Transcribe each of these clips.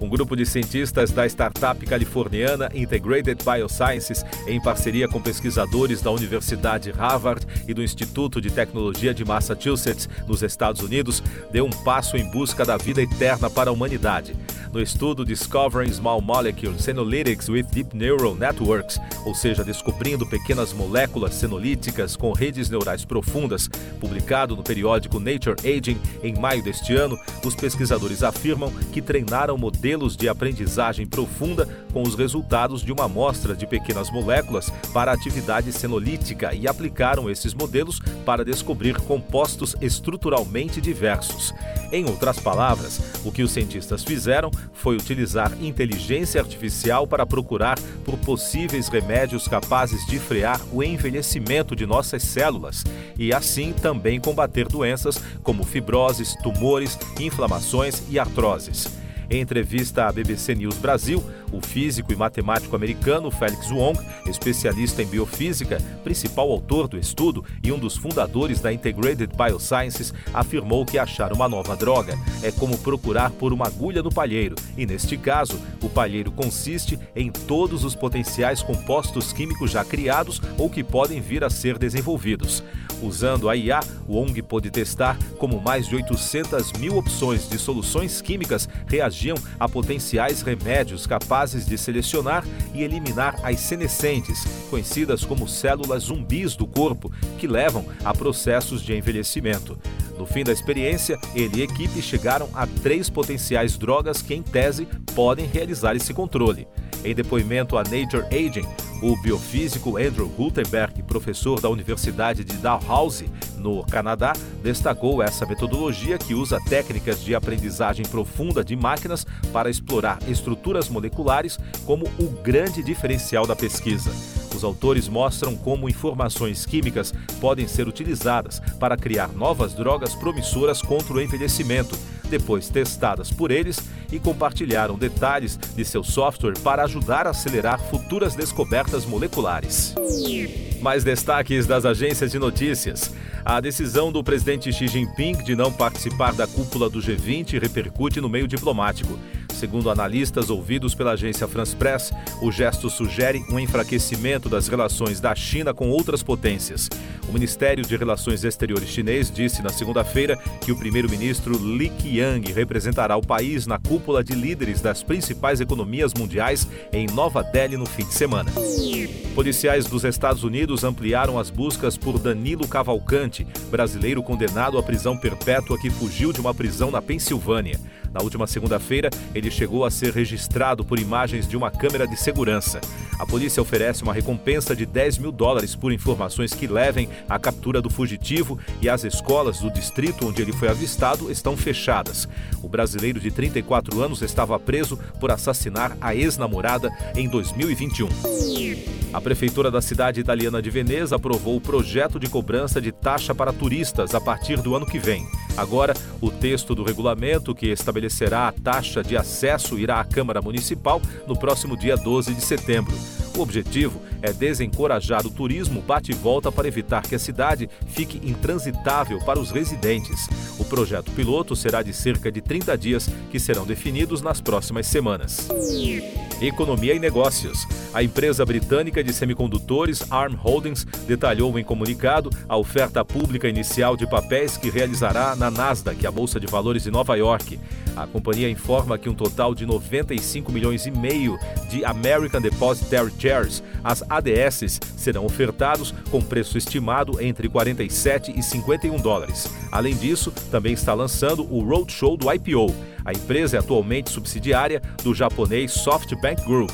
Um grupo de cientistas da startup californiana Integrated Biosciences, em parceria com pesquisadores da Universidade Harvard e do Instituto de Tecnologia de Massachusetts, nos Estados Unidos, deu um passo em busca da vida eterna para a humanidade. No estudo Discovering Small Molecules Senolytics with Deep Neural Networks, ou seja, descobrindo pequenas moléculas senolíticas com redes neurais profundas, publicado no periódico Nature Aging em maio deste ano, os pesquisadores afirmam que treinaram modelos de aprendizagem profunda com os resultados de uma amostra de pequenas moléculas para atividade senolítica e aplicaram esses modelos para descobrir compostos estruturalmente diversos. Em outras palavras, o que os cientistas fizeram foi utilizar inteligência artificial para procurar por possíveis remédios capazes de frear o envelhecimento de nossas células e assim também combater doenças como fibroses, tumores, inflamações e artroses. Em entrevista à BBC News Brasil, o físico e matemático americano Felix Wong, especialista em biofísica, principal autor do estudo e um dos fundadores da Integrated Biosciences, afirmou que achar uma nova droga é como procurar por uma agulha no palheiro, e neste caso, o palheiro consiste em todos os potenciais compostos químicos já criados ou que podem vir a ser desenvolvidos. Usando a IA, Wong pôde testar como mais de 800 mil opções de soluções químicas reagiam a potenciais remédios capazes de selecionar e eliminar as senescentes, conhecidas como células zumbis do corpo, que levam a processos de envelhecimento. No fim da experiência, ele e equipe chegaram a três potenciais drogas que, em tese, podem realizar esse controle. Em depoimento a Nature Aging, o biofísico Andrew Gutenberg, professor da Universidade de Dalhousie, no Canadá, destacou essa metodologia que usa técnicas de aprendizagem profunda de máquinas para explorar estruturas moleculares como o grande diferencial da pesquisa. Os autores mostram como informações químicas podem ser utilizadas para criar novas drogas promissoras contra o envelhecimento depois testadas por eles e compartilharam detalhes de seu software para ajudar a acelerar futuras descobertas moleculares. Mais destaques das agências de notícias. A decisão do presidente Xi Jinping de não participar da cúpula do G20 repercute no meio diplomático. Segundo analistas ouvidos pela agência France Press, o gesto sugere um enfraquecimento das relações da China com outras potências. O Ministério de Relações Exteriores chinês disse na segunda-feira que o primeiro-ministro Li Qiang representará o país na cúpula de líderes das principais economias mundiais em Nova Delhi no fim de semana. Policiais dos Estados Unidos ampliaram as buscas por Danilo Cavalcante, brasileiro condenado à prisão perpétua que fugiu de uma prisão na Pensilvânia. Na última segunda-feira, ele chegou a ser registrado por imagens de uma câmera de segurança. A polícia oferece uma recompensa de 10 mil dólares por informações que levem à captura do fugitivo e as escolas do distrito onde ele foi avistado estão fechadas. O brasileiro de 34 anos estava preso por assassinar a ex-namorada em 2021. A prefeitura da cidade italiana de Veneza aprovou o projeto de cobrança de taxa para turistas a partir do ano que vem. Agora, o texto do regulamento que estabelecerá a taxa de acesso irá à Câmara Municipal no próximo dia 12 de setembro. O objetivo é desencorajar o turismo bate e volta para evitar que a cidade fique intransitável para os residentes. O projeto piloto será de cerca de 30 dias, que serão definidos nas próximas semanas. Economia e Negócios. A empresa britânica de semicondutores ARM Holdings detalhou em comunicado a oferta pública inicial de papéis que realizará na Nasdaq, a Bolsa de Valores de Nova York. A companhia informa que um total de 95 milhões e meio de American Depositary Shares, as ADSs, serão ofertados com preço estimado entre 47 e 51 dólares. Além disso, também está lançando o Roadshow do IPO. A empresa é atualmente subsidiária do japonês SoftBank Group.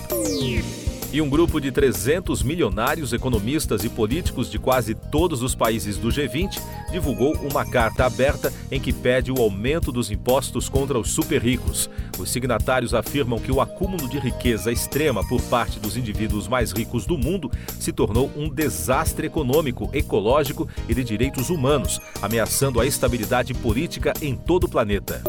E um grupo de 300 milionários economistas e políticos de quase todos os países do G20 divulgou uma carta aberta em que pede o aumento dos impostos contra os super ricos. Os signatários afirmam que o acúmulo de riqueza extrema por parte dos indivíduos mais ricos do mundo se tornou um desastre econômico, ecológico e de direitos humanos, ameaçando a estabilidade política em todo o planeta.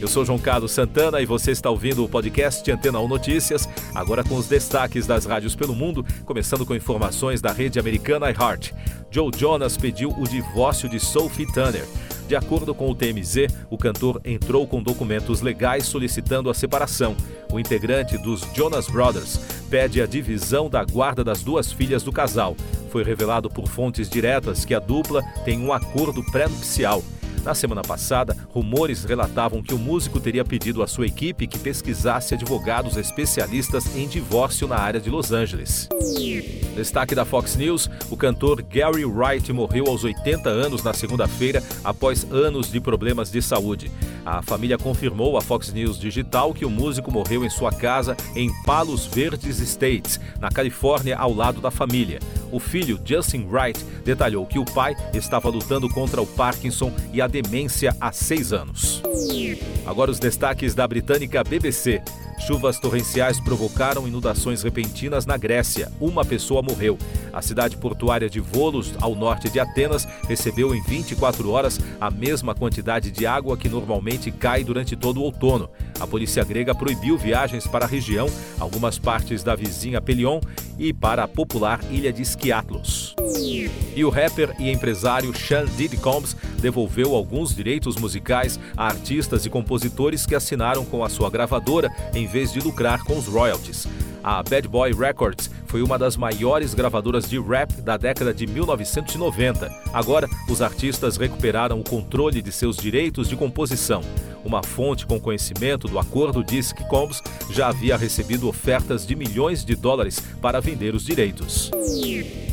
Eu sou João Carlos Santana e você está ouvindo o podcast Antena 1 Notícias, agora com os destaques das rádios pelo mundo, começando com informações da rede americana iHeart. Joe Jonas pediu o divórcio de Sophie Turner. De acordo com o TMZ, o cantor entrou com documentos legais solicitando a separação. O integrante dos Jonas Brothers pede a divisão da guarda das duas filhas do casal. Foi revelado por fontes diretas que a dupla tem um acordo pré-nupcial. Na semana passada, rumores relatavam que o músico teria pedido à sua equipe que pesquisasse advogados especialistas em divórcio na área de Los Angeles. Destaque da Fox News: o cantor Gary Wright morreu aos 80 anos na segunda-feira após anos de problemas de saúde. A família confirmou à Fox News Digital que o músico morreu em sua casa em Palos Verdes Estates, na Califórnia, ao lado da família. O filho, Justin Wright, detalhou que o pai estava lutando contra o Parkinson e a demência há seis anos. Agora os destaques da britânica BBC. Chuvas torrenciais provocaram inundações repentinas na Grécia. Uma pessoa morreu. A cidade portuária de Volos, ao norte de Atenas, recebeu em 24 horas a mesma quantidade de água que normalmente cai durante todo o outono. A polícia grega proibiu viagens para a região, algumas partes da vizinha Pelion e para a popular ilha de Skiathlos. E o rapper e empresário Sean Diddy Combs devolveu alguns direitos musicais a artistas e compositores que assinaram com a sua gravadora em vez de lucrar com os royalties. A Bad Boy Records foi uma das maiores gravadoras de rap da década de 1990. Agora, os artistas recuperaram o controle de seus direitos de composição. Uma fonte com conhecimento do acordo disse que Combs já havia recebido ofertas de milhões de dólares para vender os direitos.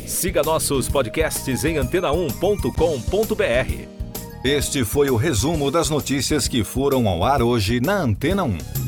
Siga nossos podcasts em antena1.com.br. Este foi o resumo das notícias que foram ao ar hoje na Antena 1.